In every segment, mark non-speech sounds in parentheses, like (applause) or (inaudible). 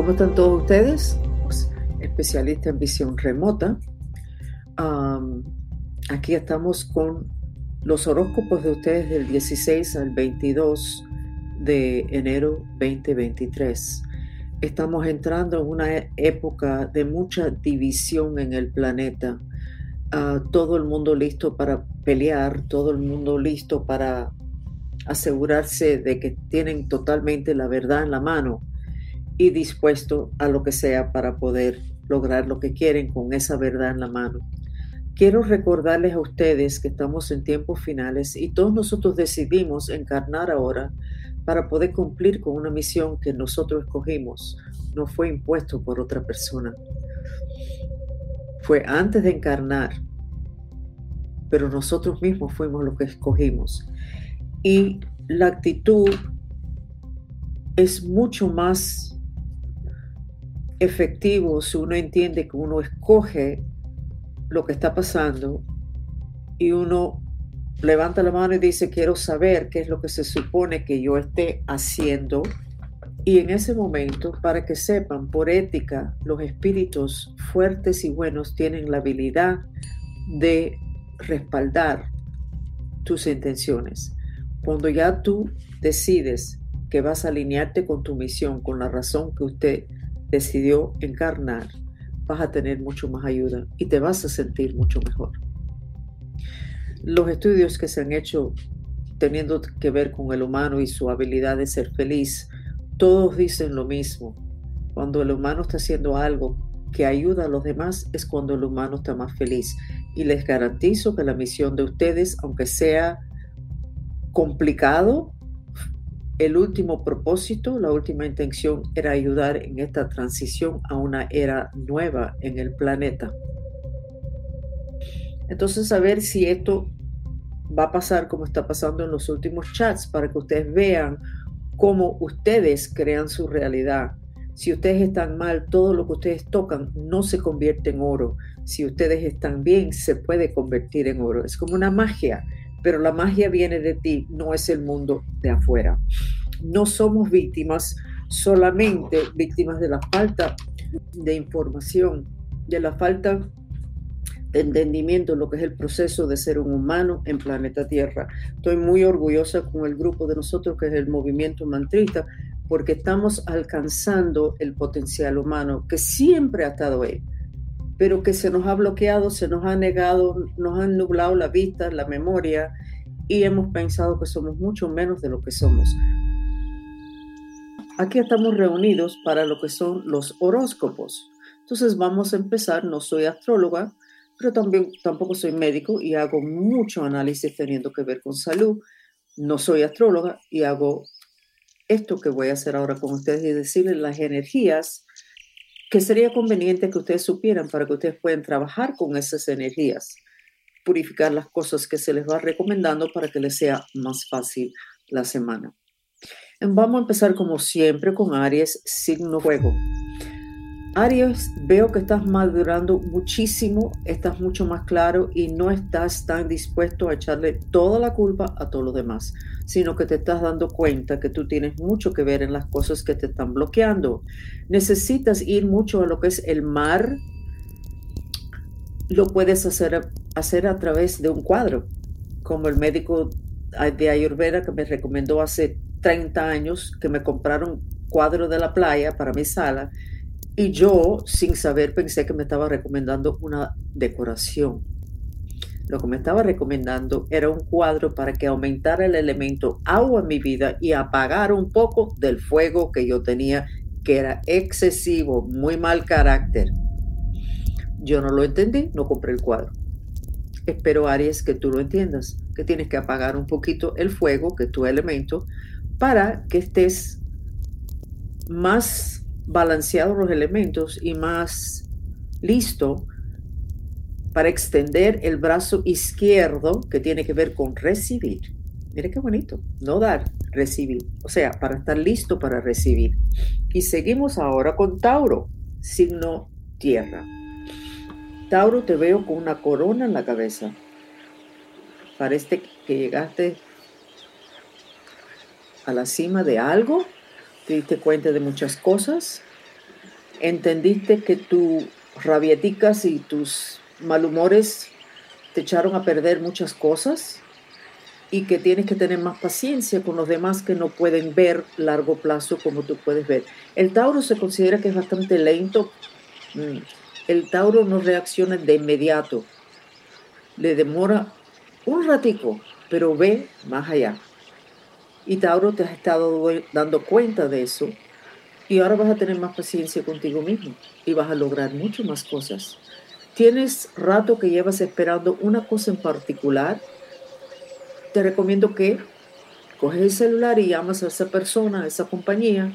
¿Cómo están todos ustedes? Pues, especialista en visión remota. aquí estamos con los horóscopos de ustedes del 16 al 22 de enero 2023. Estamos entrando en una época de mucha división en el planeta. Ah, todo el mundo listo para pelear, todo el mundo listo para asegurarse de que tienen totalmente la verdad en la mano y dispuesto a lo que sea para poder lograr lo que quieren con esa verdad en la mano. Quiero recordarles a ustedes que estamos en tiempos finales y todos nosotros decidimos encarnar ahora para poder cumplir con una misión que nosotros escogimos. No fue impuesto por otra persona. Fue antes de encarnar, pero nosotros mismos fuimos los que escogimos. Y la actitud es mucho más efectivo si uno entiende que uno escoge lo que está pasando y uno levanta la mano y dice, quiero saber qué es lo que se supone que yo esté haciendo. Y en ese momento, para que sepan, por ética, los espíritus fuertes y buenos tienen la habilidad de respaldar tus intenciones. Cuando ya tú decides que vas a alinearte con tu misión, con la razón que usted decidió encarnar, vas a tener mucho más ayuda y te vas a sentir mucho mejor. Los estudios que se han hecho teniendo que ver con el humano y su habilidad de ser feliz, todos dicen lo mismo. Cuando el humano está haciendo algo que ayuda a los demás es cuando el humano está más feliz. Y les garantizo que la misión de ustedes, aunque sea complicado, el último propósito, la última intención era ayudar en esta transición a una era nueva en el planeta. Entonces, a ver si esto va a pasar como está pasando en los últimos chats para que ustedes vean cómo ustedes crean su realidad. Si ustedes están mal, todo lo que ustedes tocan no se convierte en oro. Si ustedes están bien, se puede convertir en oro. Es como una magia pero la magia viene de ti, no es el mundo de afuera. No somos víctimas, solamente víctimas de la falta de información, de la falta de entendimiento de lo que es el proceso de ser un humano en planeta Tierra. Estoy muy orgullosa con el grupo de nosotros que es el movimiento mantrita, porque estamos alcanzando el potencial humano que siempre ha estado ahí pero que se nos ha bloqueado, se nos ha negado, nos han nublado la vista, la memoria y hemos pensado que somos mucho menos de lo que somos. Aquí estamos reunidos para lo que son los horóscopos. Entonces vamos a empezar, no soy astróloga, pero también tampoco soy médico y hago mucho análisis teniendo que ver con salud. No soy astróloga y hago esto que voy a hacer ahora con ustedes y decirles las energías que sería conveniente que ustedes supieran para que ustedes puedan trabajar con esas energías, purificar las cosas que se les va recomendando para que les sea más fácil la semana. Vamos a empezar como siempre con Aries, signo fuego. Aries, veo que estás madurando muchísimo, estás mucho más claro y no estás tan dispuesto a echarle toda la culpa a todos los demás, sino que te estás dando cuenta que tú tienes mucho que ver en las cosas que te están bloqueando. Necesitas ir mucho a lo que es el mar. Lo puedes hacer, hacer a través de un cuadro, como el médico de Ayurveda que me recomendó hace 30 años que me compraron cuadro de la playa para mi sala y yo, sin saber, pensé que me estaba recomendando una decoración. Lo que me estaba recomendando era un cuadro para que aumentara el elemento agua en mi vida y apagara un poco del fuego que yo tenía, que era excesivo, muy mal carácter. Yo no lo entendí, no compré el cuadro. Espero, Aries, que tú lo entiendas, que tienes que apagar un poquito el fuego, que es tu elemento, para que estés más balanceados los elementos y más listo para extender el brazo izquierdo que tiene que ver con recibir. Mire qué bonito, no dar, recibir. O sea, para estar listo para recibir. Y seguimos ahora con Tauro, signo tierra. Tauro, te veo con una corona en la cabeza. Parece que llegaste a la cima de algo te diste cuenta de muchas cosas, entendiste que tus rabieticas y tus malhumores te echaron a perder muchas cosas y que tienes que tener más paciencia con los demás que no pueden ver largo plazo como tú puedes ver. El Tauro se considera que es bastante lento. Mm, el Tauro no reacciona de inmediato. Le demora un ratico, pero ve más allá. Y Tauro te has estado dando cuenta de eso. Y ahora vas a tener más paciencia contigo mismo y vas a lograr mucho más cosas. Tienes rato que llevas esperando una cosa en particular te recomiendo que coges el celular y llamas a esa persona, a esa compañía,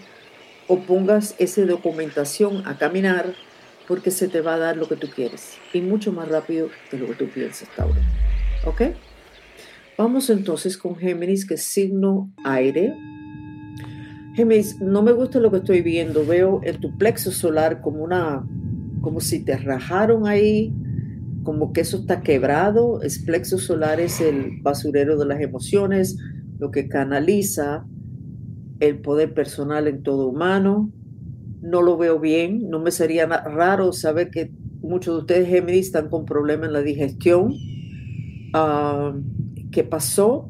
o pongas esa documentación a caminar porque se te va a dar lo que tú quieres y mucho más rápido de lo que tú piensas, Tauro. ¿Ok? Vamos entonces con Géminis, que es signo aire. Géminis, no me gusta lo que estoy viendo. Veo el tu plexo solar como una, como si te rajaron ahí, como que eso está quebrado. El plexo solar es el basurero de las emociones, lo que canaliza el poder personal en todo humano. No lo veo bien, no me sería raro saber que muchos de ustedes Géminis están con problemas en la digestión. Ah, ¿Qué pasó?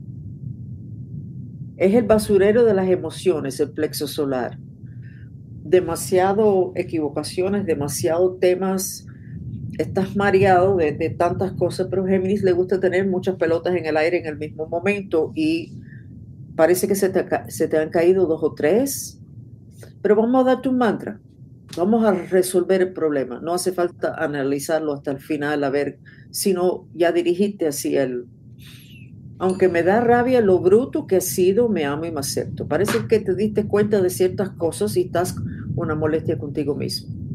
Es el basurero de las emociones, el plexo solar. Demasiado equivocaciones, demasiado temas estás mareado de, tantas cosas, pero Géminis le gusta tener muchas pelotas en el aire en el mismo momento y parece que se te, se te han caído dos o tres, pero vamos a darte un mantra, vamos a resolver el problema, no hace falta analizarlo hasta el final, a ver, sino ya dirigiste hacia él. Aunque me da rabia lo bruto que ha sido, me amo y me acepto. Parece que te diste cuenta de ciertas cosas y estás una molestia contigo mismo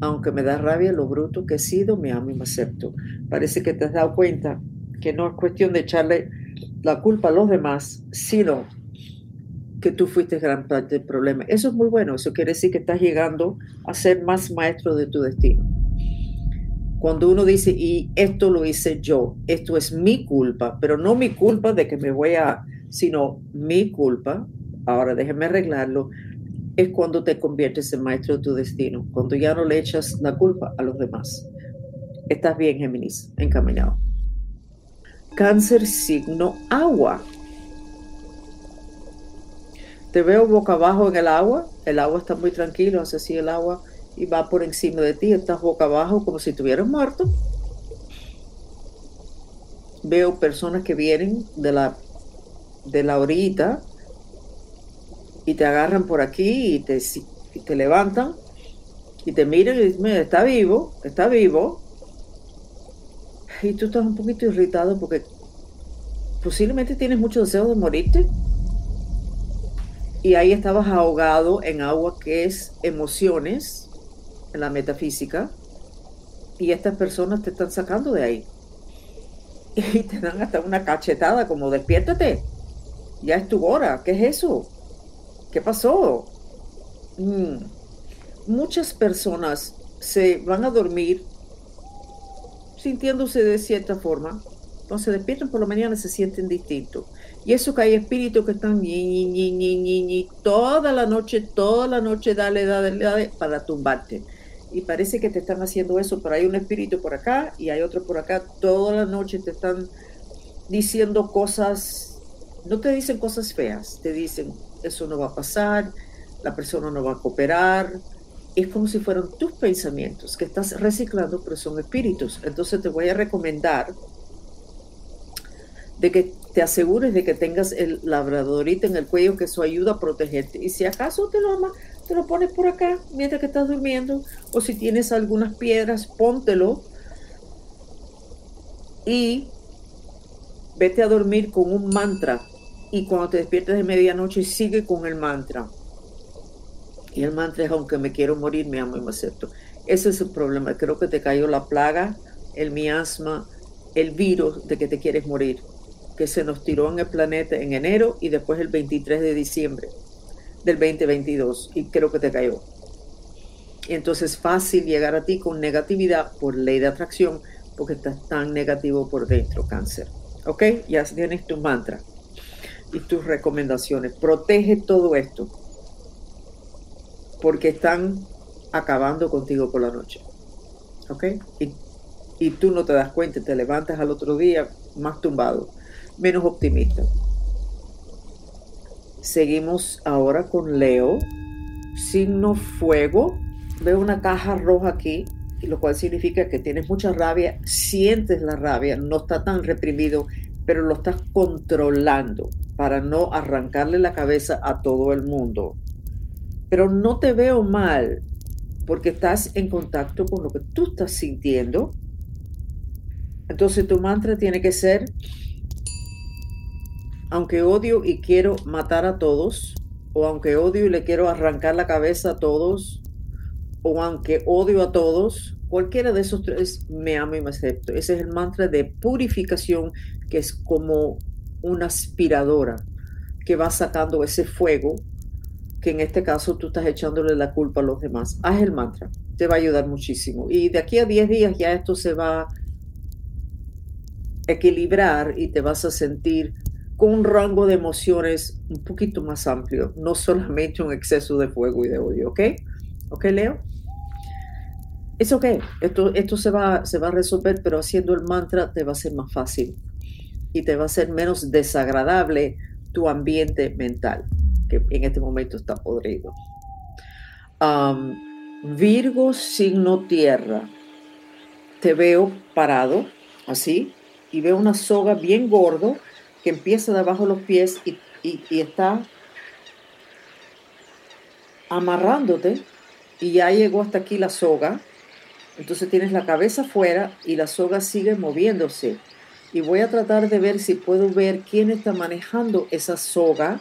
aunque me da rabia lo bruto que he sido, me amo y me acepto. Parece que te has dado cuenta que no es cuestión de echarle la culpa a los demás, sino que tú fuiste gran parte del problema. Eso es muy bueno, eso quiere decir que estás llegando a ser más maestro de tu destino. Cuando uno dice, y esto lo hice yo, esto es mi culpa, pero no mi culpa de que me voy a, sino mi culpa, ahora déjeme arreglarlo, es cuando te conviertes en maestro de tu destino, cuando ya no le echas la culpa a los demás. Estás bien, Géminis, encaminado. Cáncer signo agua. Te veo boca abajo en el agua, el agua está muy tranquilo, hace así el agua y va por encima de ti, estás boca abajo como si estuvieras muerto. Veo personas que vienen de la, de la y te agarran por aquí y te, te levantan y te miran y dicen, está vivo, está vivo. Y tú estás un poquito irritado porque posiblemente tienes mucho deseo de morirte. Y ahí estabas ahogado en agua que es emociones, en la metafísica. Y estas personas te están sacando de ahí. (laughs) Y te dan hasta una cachetada como despiértate. Ya es tu hora. ¿Qué es eso? ¿Qué pasó? Mm. Muchas personas se van a dormir sintiéndose de cierta forma. Entonces despiertan por la mañana y se sienten distintos. Y eso que hay espíritus que están ñi, ñi, ñi, ñi, toda la noche, toda la noche, dale, dale, dale, para tumbarte. Y parece que te están haciendo eso, pero hay un espíritu por acá y hay otro por acá. Toda la noche te están diciendo cosas, no te dicen cosas feas, te dicen eso no va a pasar, la persona no va a cooperar. Es como si fueran tus pensamientos que estás reciclando, pero son espíritus. Entonces te voy a recomendar de que te asegures de que tengas el labradorito en el cuello, que eso ayuda a protegerte. Y si acaso te lo, te lo pones por acá mientras que estás durmiendo, o si tienes algunas piedras, póntelo y vete a dormir con un mantra y cuando te despiertas de medianoche sigue con el mantra. Y el mantra es, aunque me quiero morir, me amo y me acepto. Ese es el problema. Creo que te cayó la plaga, el miasma, el virus de que te quieres morir, que se nos tiró en el planeta en enero y después el 23 de diciembre del 2022. Y creo que te cayó. Y entonces es fácil llegar a ti con negatividad por ley de atracción, porque estás tan negativo por dentro, cáncer. ¿Ok? Ya tienes tu mantra y tus recomendaciones. Protege todo esto, porque están acabando contigo por la noche. ¿Ok? Y, y tú no te das cuenta, te levantas al otro día más tumbado, menos optimista. Seguimos ahora con Leo. Signo fuego. Veo una caja roja aquí, lo cual significa que tienes mucha rabia, sientes la rabia, no está tan reprimido, pero lo estás controlando para no arrancarle la cabeza a todo el mundo. Pero no te veo mal porque estás en contacto con lo que tú estás sintiendo. Entonces tu mantra tiene que ser, aunque odio y quiero matar a todos, o aunque odio y le quiero arrancar la cabeza a todos, o aunque odio a todos, cualquiera de esos tres me amo y me acepto. Ese es el mantra de purificación que es como una aspiradora que va sacando ese fuego que en este caso tú estás echándole la culpa a los demás. Haz el mantra, te va a ayudar muchísimo. Y de aquí a 10 días ya esto se va a equilibrar y te vas a sentir con un rango de emociones un poquito más amplio, no solamente un exceso de fuego y de odio, ¿ok? ¿Ok, Leo? Es ok, esto, esto se, va, se va a resolver, pero haciendo el mantra te va a ser más fácil y te va a ser menos desagradable tu ambiente mental, que en este momento está podrido. Virgo, signo tierra. Te veo parado, así, y veo una soga bien gordo que empieza debajo de los pies y, y está amarrándote y ya llegó hasta aquí la soga. Entonces tienes la cabeza afuera y la soga sigue moviéndose y voy a tratar de ver si puedo ver quién está manejando esa soga.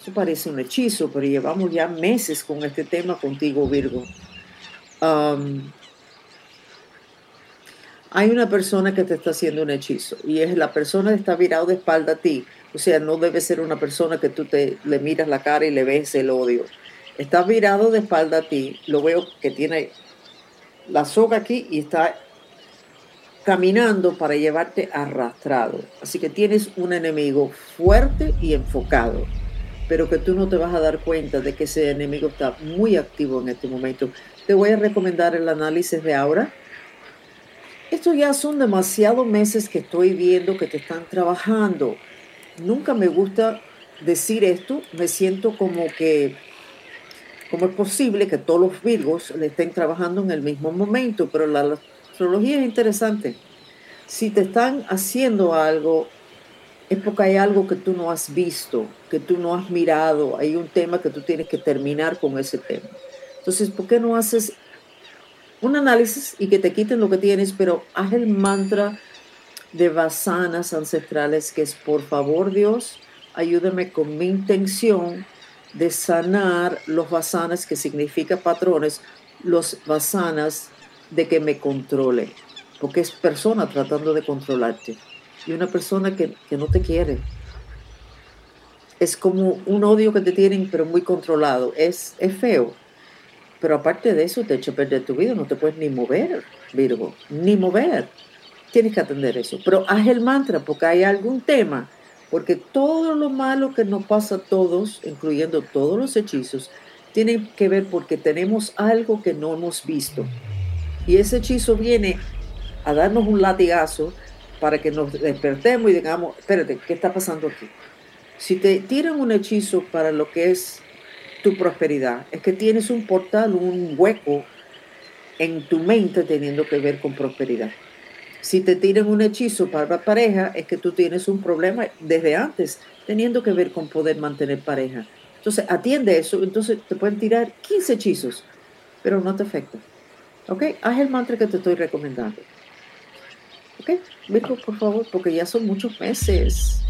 Eso parece un hechizo, pero llevamos ya meses con este tema contigo, Virgo. Hay una persona que te está haciendo un hechizo y es la persona que está virado de espalda a ti. O sea, no debe ser una persona que tú te, le miras la cara y le ves el odio. Está virado de espalda a ti. Lo veo que tiene la soga aquí y está caminando para llevarte arrastrado. Así que tienes un enemigo fuerte y enfocado, pero que tú no te vas a dar cuenta de que ese enemigo está muy activo en este momento. Te voy a recomendar el análisis de ahora. Estos ya son demasiados meses que estoy viendo que te están trabajando. Nunca me gusta decir esto, me siento como que ¿Cómo es posible que todos los virgos le estén trabajando en el mismo momento? Pero la, astrología es interesante. Si te están haciendo algo, es porque hay algo que tú no has visto, que tú no has mirado, hay un tema que tú tienes que terminar con ese tema. Entonces, ¿por qué no haces un análisis y que te quiten lo que tienes, pero haz el mantra de vasanas ancestrales que es, por favor Dios, ayúdame con mi intención de sanar los vasanas, que significa patrones, los vasanas de que me controle, porque es persona tratando de controlarte y una persona que, no te quiere. Es como un odio que te tienen, pero muy controlado. Es, es feo. Pero aparte de eso, te echa a perder tu vida. No te puedes ni mover, Virgo. Ni mover. Tienes que atender eso. Pero haz el mantra porque hay algún tema. Porque todo lo malo que nos pasa a todos, incluyendo todos los hechizos, tiene que ver porque tenemos algo que no hemos visto. Y ese hechizo viene a darnos un latigazo para que nos despertemos y digamos, espérate, ¿qué está pasando aquí? Si te tiran un hechizo para lo que es tu prosperidad, es que tienes un portal, un hueco en tu mente teniendo que ver con prosperidad. Si te tiran un hechizo para la pareja, es que tú tienes un problema desde antes, teniendo que ver con poder mantener pareja. Entonces, atiende eso, entonces te pueden tirar 15 hechizos, pero no te afecta. ¿Ok? Haz el mantra que te estoy recomendando. ¿Ok? Virgo, por favor, porque ya son muchos meses.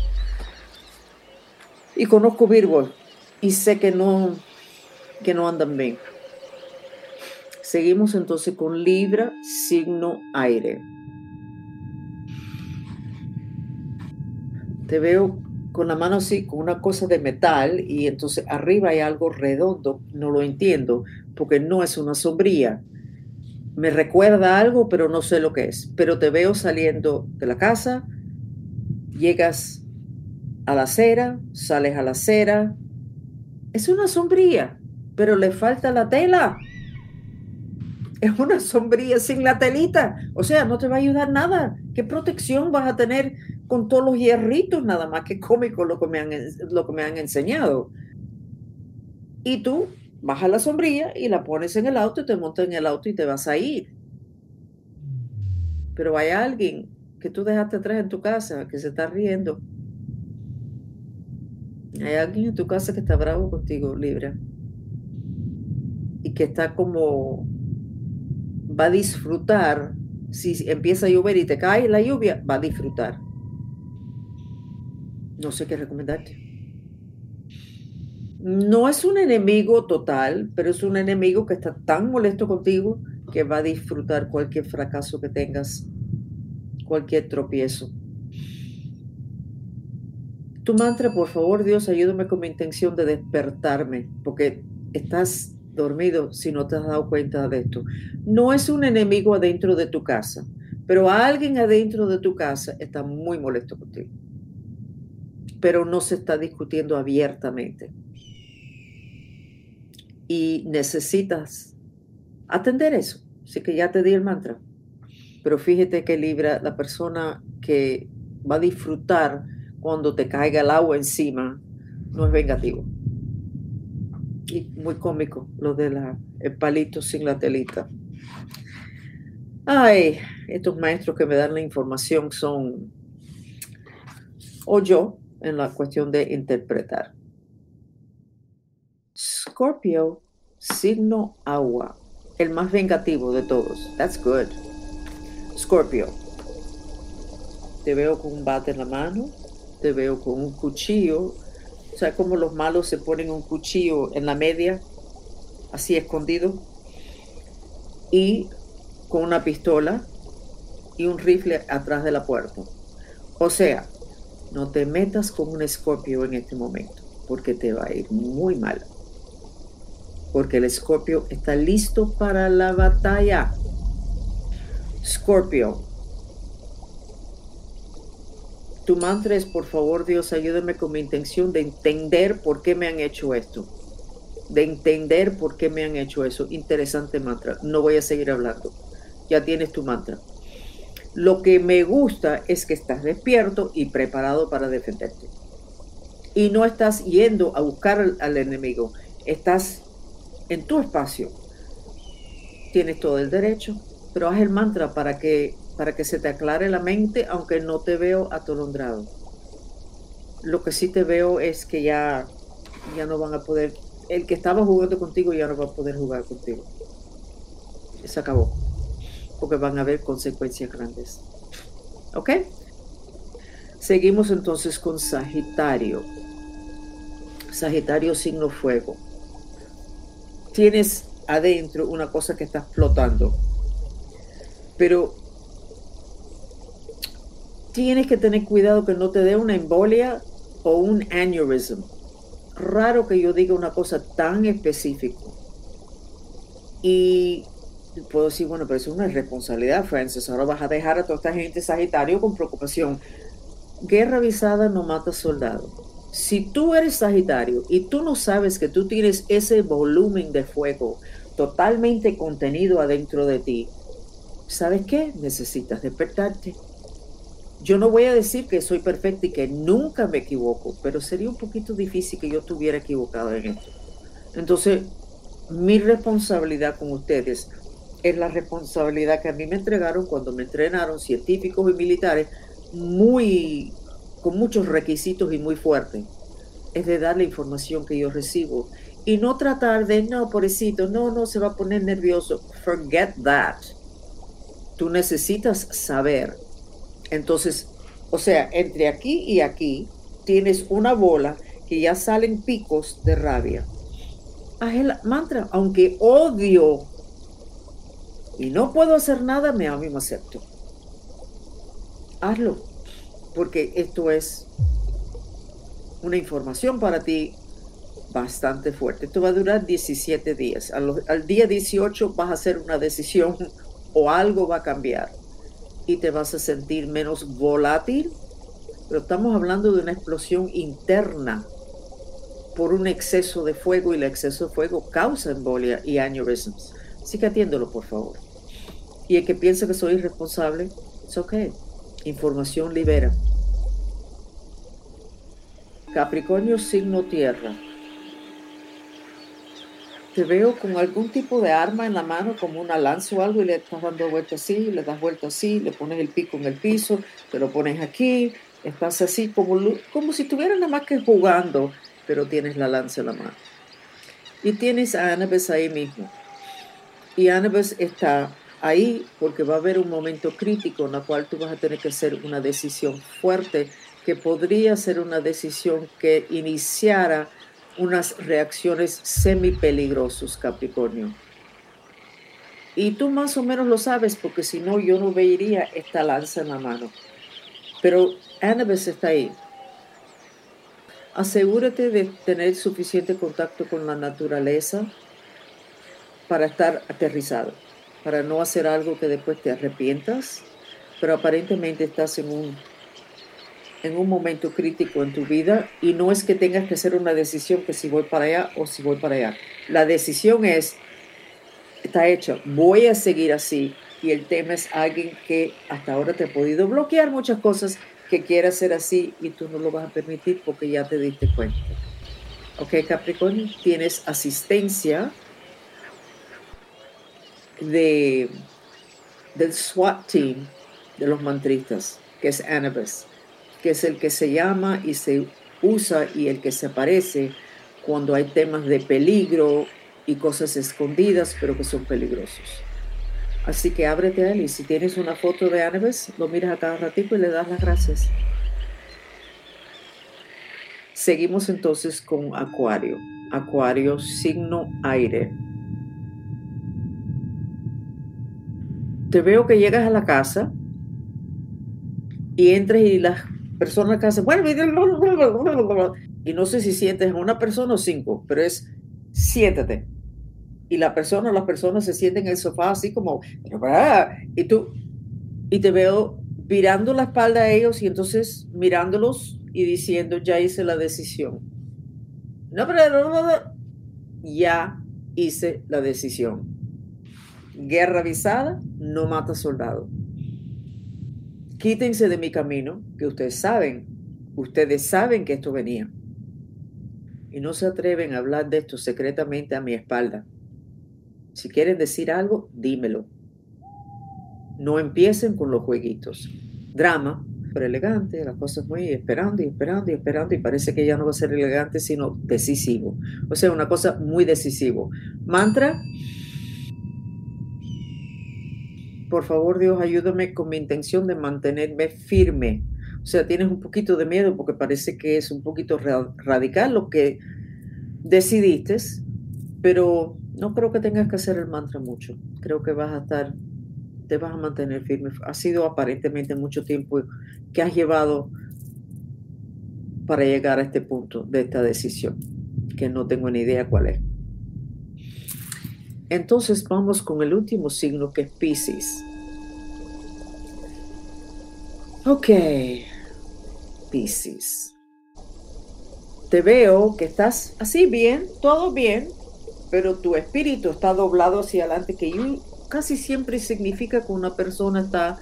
Y conozco Virgo y sé que no, que no andan bien. Seguimos entonces con Libra, signo aire. Te veo con la mano así, con una cosa de metal, y entonces arriba hay algo redondo, no lo entiendo, porque no es una sombría. Me recuerda algo, pero no sé lo que es. Pero te veo saliendo de la casa, llegas a la acera, sales a la acera. Es una sombría, pero le falta la tela. es una sombrilla sin la telita. O sea, no te va a ayudar nada. ¿Qué protección vas a tener con todos los hierritos? Nada más que cómico lo que me han, lo que me han enseñado. Y tú bajas la sombrilla y la pones en el auto y te montas en el auto y te vas a ir. Pero hay alguien que tú dejaste atrás en tu casa que se está riendo. Hay alguien en tu casa que está bravo contigo, Libra. Y que está como va a disfrutar, si empieza a llover y te cae la lluvia, va a disfrutar. No sé qué recomendarte. No es un enemigo total, pero es un enemigo que está tan molesto contigo que va a disfrutar cualquier fracaso que tengas, cualquier tropiezo. Tu mantra, por favor, Dios, ayúdame con mi intención de despertarme, porque estás dormido si no te has dado cuenta de esto. No es un enemigo adentro de tu casa, pero alguien adentro de tu casa está muy molesto contigo. Pero no se está discutiendo abiertamente. Y necesitas atender eso. Así que ya te di el mantra. Pero fíjate que Libra, la persona que va a disfrutar cuando te caiga el agua encima, no es vengativo y muy cómico lo de la, el palito sin la telita. Ay, estos maestros que me dan la información son o yo en la cuestión de interpretar. Scorpio, signo agua, el más vengativo de todos. That's good. Scorpio, te veo con un bate en la mano, te veo con un cuchillo o sea, como los malos se ponen un cuchillo en la media, así escondido, y con una pistola y un rifle atrás de la puerta. O sea, no te metas con un escorpio en este momento, porque te va a ir muy mal. Porque el escorpio está listo para la batalla. Scorpio, tu mantra es, por favor, Dios, ayúdame con mi intención de entender por qué me han hecho esto. De entender por qué me han hecho eso. Interesante mantra. No voy a seguir hablando. Ya tienes tu mantra. Lo que me gusta es que estás despierto y preparado para defenderte. Y no estás yendo a buscar al, al enemigo. Estás en tu espacio. Tienes todo el derecho, pero haz el mantra para que para que se te aclare la mente, aunque no te veo atolondrado. Lo que sí te veo es que ya, ya no van a poder, el que estaba jugando contigo ya no va a poder jugar contigo. Se acabó, porque van a haber consecuencias grandes. ¿Ok? Seguimos entonces con Sagitario. Sagitario signo fuego. Tienes adentro una cosa que está explotando, pero tienes que tener cuidado que no te dé una embolia o un aneurysm. Raro que yo diga una cosa tan específica. Y puedo decir, bueno, pero es una responsabilidad, Francis. Ahora vas a dejar a toda esta gente Sagitario con preocupación. Guerra avisada no mata soldado. Si tú eres Sagitario y tú no sabes que tú tienes ese volumen de fuego totalmente contenido adentro de ti, ¿sabes qué? Necesitas despertarte yo no voy a decir que soy perfecta y que nunca me equivoco, pero sería un poquito difícil que yo estuviera equivocado en esto. Entonces, mi responsabilidad con ustedes es la responsabilidad que a mí me entregaron cuando me entrenaron científicos y militares muy con muchos requisitos y muy fuertes. Es de dar la información que yo recibo y no tratar de, no, pobrecito, no, no, se va a poner nervioso. Forget that. Tú necesitas saber entonces, o sea, entre aquí y aquí tienes una bola que ya salen picos de rabia. Haz el mantra, aunque odio y no puedo hacer nada, me amo y me acepto. Hazlo, porque esto es una información para ti bastante fuerte. Esto va a durar 17 días. Al, al, día 18 vas a hacer una decisión (laughs) o algo va a cambiar y te vas a sentir menos volátil, pero estamos hablando de una explosión interna por un exceso de fuego y el exceso de fuego causa embolia y aneurysms. Así que atiéndolo, por favor. Y el que piensa que soy irresponsable, es ok. Información libera. Capricornio, signo tierra. Te veo con algún tipo de arma en la mano, como una lanza o algo, y le estás dando vuelta así, le das vuelta así, le pones el pico en el piso, te lo pones aquí, estás así, como, como si estuvieras nada más que jugando, pero tienes la lanza en la mano. Y tienes a Anabes ahí mismo. Y Anabes está ahí porque va a haber un momento crítico en el cual tú vas a tener que hacer una decisión fuerte que podría ser una decisión que iniciara unas reacciones semi peligrosas, Capricornio. Y tú más o menos lo sabes porque si no yo no vería esta lanza en la mano. Pero Annabeth está ahí. Asegúrate de tener suficiente contacto con la naturaleza para estar aterrizado, para no hacer algo que después te arrepientas, pero aparentemente estás en un en un momento crítico en tu vida y no es que tengas que hacer una decisión que si voy para allá o si voy para allá. La decisión es, está hecha, voy a seguir así y el tema es alguien que hasta ahora te ha podido bloquear muchas cosas que quiera hacer así y tú no lo vas a permitir porque ya te diste cuenta. Ok, Capricornio, tienes asistencia de, del SWAT team de los mantristas, que es Anubis que es el que se llama y se usa y el que se aparece cuando hay temas de peligro y cosas escondidas, pero que son peligrosos. Así que ábrete a él y si tienes una foto de Anabes, lo miras a cada ratito y le das las gracias. Seguimos entonces con Acuario. Acuario, signo aire. Te veo que llegas a la casa y entras y las personas que hacen, bueno, y no sé si sientes a una persona o cinco, pero es siéntate. Y la persona, las personas se sienten en el sofá así como, y tú, y te veo virando la espalda a ellos y entonces mirándolos y diciendo, ya hice la decisión. No, pero ya hice la decisión. Guerra avisada no mata soldado quítense de mi camino, que ustedes saben, ustedes saben que esto venía. Y no se atreven a hablar de esto secretamente a mi espalda. Si quieren decir algo, dímelo. No empiecen con los jueguitos. Drama, pero elegante, las cosas muy esperando y esperando y esperando y parece que ya no va a ser elegante, sino decisivo. O sea, una cosa muy decisivo. Mantra, por favor Dios, ayúdame con mi intención de mantenerme firme. O sea, tienes un poquito de miedo porque parece que es un poquito radical lo que decidiste, pero no creo que tengas que hacer el mantra mucho. Creo que vas a estar, te vas a mantener firme. Ha sido aparentemente mucho tiempo que has llevado para llegar a este punto de esta decisión, que no tengo ni idea cuál es. Entonces vamos con el último signo que es Pisces. Ok, Pisces. Te veo que estás así bien, todo bien, pero tu espíritu está doblado hacia adelante, que casi siempre significa que una persona está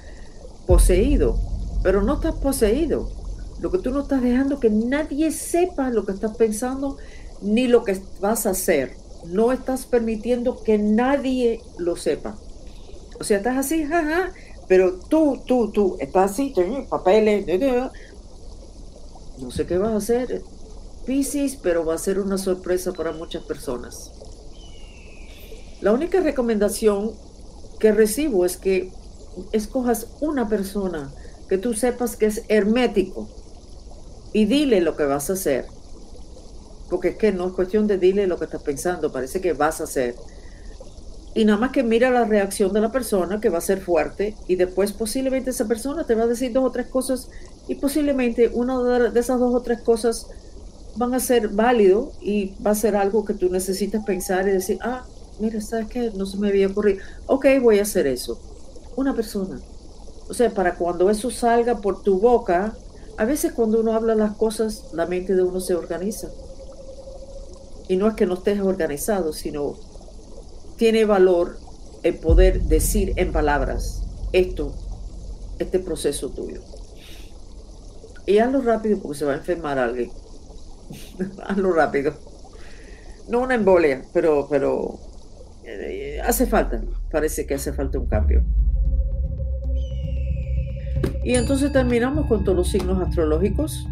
poseído, pero no estás poseído. Lo que tú no estás dejando que nadie sepa lo que estás pensando ni lo que vas a hacer no estás permitiendo que nadie lo sepa. O sea, estás así, jaja, pero tú, tú, tú, estás así, papeles, no sé qué vas a hacer, Piscis, pero va a ser una sorpresa para muchas personas. La única recomendación que recibo es que escojas una persona que tú sepas que es hermético y dile lo que vas a hacer porque es que no es cuestión de dile lo que estás pensando, parece que vas a hacer. Y nada más que mira la reacción de la persona, que va a ser fuerte, y después posiblemente esa persona te va a decir dos o tres cosas, y posiblemente una de esas dos o tres cosas van a ser válido y va a ser algo que tú necesitas pensar y decir, ah, mira, ¿sabes qué? No se me había ocurrido. Ok, voy a hacer eso. Una persona. O sea, para cuando eso salga por tu boca, a veces cuando uno habla las cosas, la mente de uno se organiza. Y no es que no estés organizado, sino tiene valor el poder decir en palabras esto, este proceso tuyo. Y hazlo rápido porque se va a enfermar alguien. (laughs) hazlo rápido. No una embolia, pero, pero eh, hace falta. Parece que hace falta un cambio. Y entonces terminamos con todos los signos astrológicos.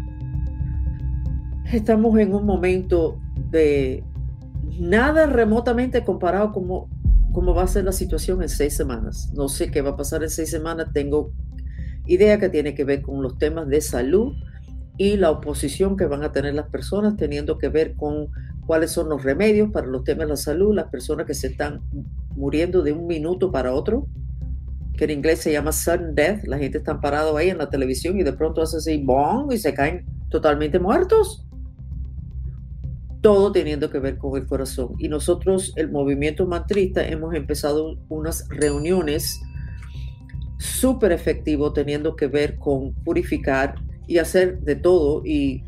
Estamos en un momento de nada remotamente comparado como cómo va a ser la situación en seis semanas. No sé qué va a pasar en seis semanas. Tengo idea que tiene que ver con los temas de salud y la oposición que van a tener las personas, teniendo que ver con cuáles son los remedios para los temas de la salud, las personas que se están muriendo de un minuto para otro, que en inglés se llama sudden death, la gente está parado ahí en la televisión y de pronto hace así, ¡bong! y se caen totalmente muertos. Todo teniendo que ver con el corazón. Y nosotros, el movimiento mantrista, hemos empezado unas reuniones súper efectivo teniendo que ver con purificar y hacer de todo y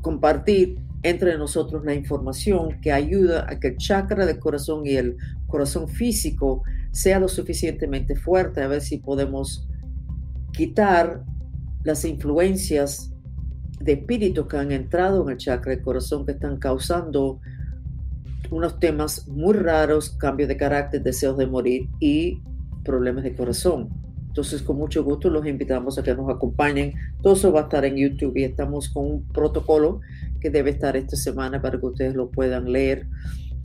compartir entre nosotros la información que ayuda a que el chakra del corazón y el corazón físico sea lo suficientemente fuerte, a ver si podemos quitar las influencias de espíritus que han entrado en el chakra del corazón que están causando unos temas muy raros, cambios de carácter, deseos de morir y problemas de corazón. Entonces, con mucho gusto los invitamos a que nos acompañen. Todo eso va a estar en YouTube y estamos con un protocolo que debe estar esta semana para que ustedes lo puedan leer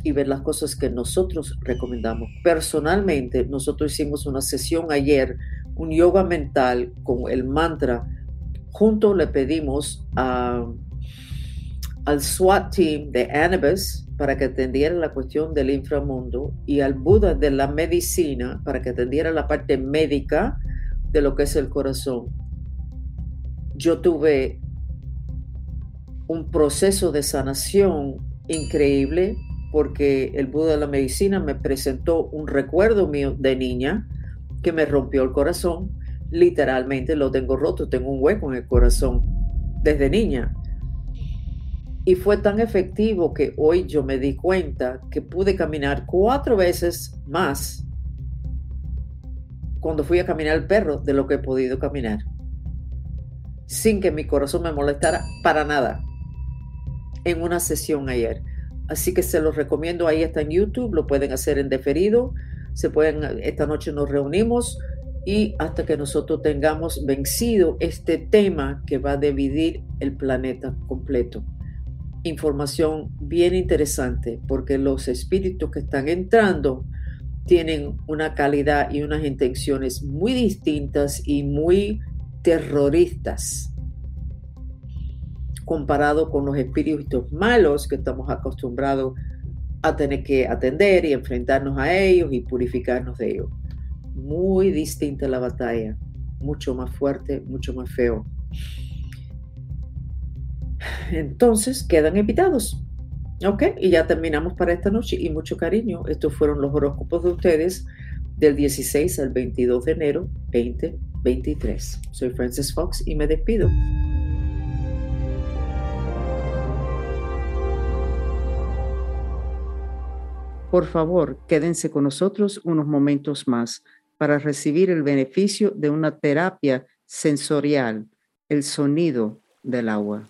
y ver las cosas que nosotros recomendamos. Personalmente, nosotros hicimos una sesión ayer, un yoga mental con el mantra. Junto le pedimos al SWAT team de Anubis para que atendiera la cuestión del inframundo y al Buda de la medicina para que atendiera la parte médica de lo que es el corazón. Yo tuve un proceso de sanación increíble porque el Buda de la medicina me presentó un recuerdo mío de niña que me rompió el corazón. Literalmente lo tengo roto, tengo un hueco en el corazón desde niña. Y fue tan efectivo que hoy yo me di cuenta que pude caminar cuatro veces más cuando fui a caminar el perro de lo que he podido caminar. Sin que mi corazón me molestara para nada. En una sesión ayer. Así que se los recomiendo. Ahí está en YouTube. Lo pueden hacer en deferido. Se pueden, esta noche nos reunimos y hasta que nosotros tengamos vencido este tema que va a dividir el planeta completo información bien interesante porque los espíritus que están entrando tienen una calidad y unas intenciones muy distintas y muy terroristas comparado con los espíritus malos que estamos acostumbrados a tener que atender y enfrentarnos a ellos y purificarnos de ellos. Muy distinta la batalla, mucho más fuerte, mucho más feo entonces quedan invitados. Ok, y ya terminamos para esta noche y mucho cariño. Estos fueron los horóscopos de ustedes del 16 al 22 de enero 2023. Soy Francis Fox y me despido. Por favor, quédense con nosotros unos momentos más para recibir el beneficio de una terapia sensorial, el sonido del agua.